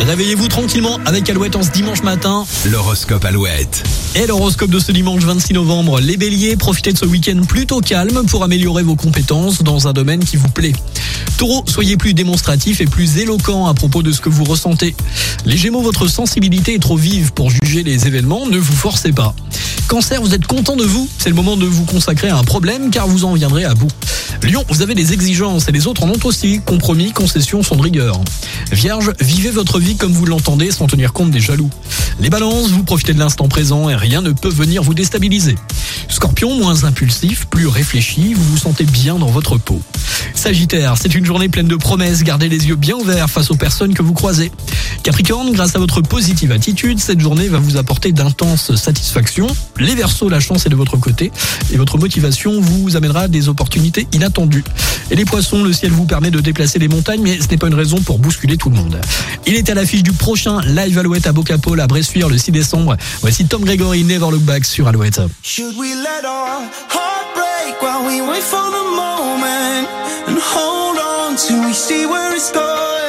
Réveillez-vous tranquillement avec Alouette en ce dimanche matin. L'horoscope Alouette. Et l'horoscope de ce dimanche 26 novembre. Les béliers, profitez de ce week-end plutôt calme pour améliorer vos compétences dans un domaine qui vous plaît. Taureau, soyez plus démonstratif et plus éloquent à propos de ce que vous ressentez. Les gémeaux, votre sensibilité est trop vive pour juger les événements, ne vous forcez pas. Cancer, vous êtes content de vous C'est le moment de vous consacrer à un problème car vous en viendrez à bout. Lion, vous avez des exigences et les autres en ont aussi. Compromis, concessions sont de rigueur. Vierge, vivez votre vie comme vous l'entendez sans tenir compte des jaloux. Les balances, vous profitez de l'instant présent et rien ne peut venir vous déstabiliser. Scorpion, moins impulsif, plus réfléchi, vous vous sentez bien dans votre peau. Sagittaire, c'est une journée pleine de promesses, gardez les yeux bien ouverts face aux personnes que vous croisez. Capricorne, grâce à votre positive attitude, cette journée va vous apporter d'intenses satisfactions. Les Verseaux, la chance est de votre côté et votre motivation vous amènera des opportunités inattendues. Et les Poissons, le ciel vous permet de déplacer les montagnes, mais ce n'est pas une raison pour bousculer tout le monde. Il est à l'affiche du prochain Live Alouette à Bocapole à Bressuire le 6 décembre. Voici Tom Gregory, Never Look Back sur Alouette. Should we let our heart break while we wait for the hold on till we see where it's going.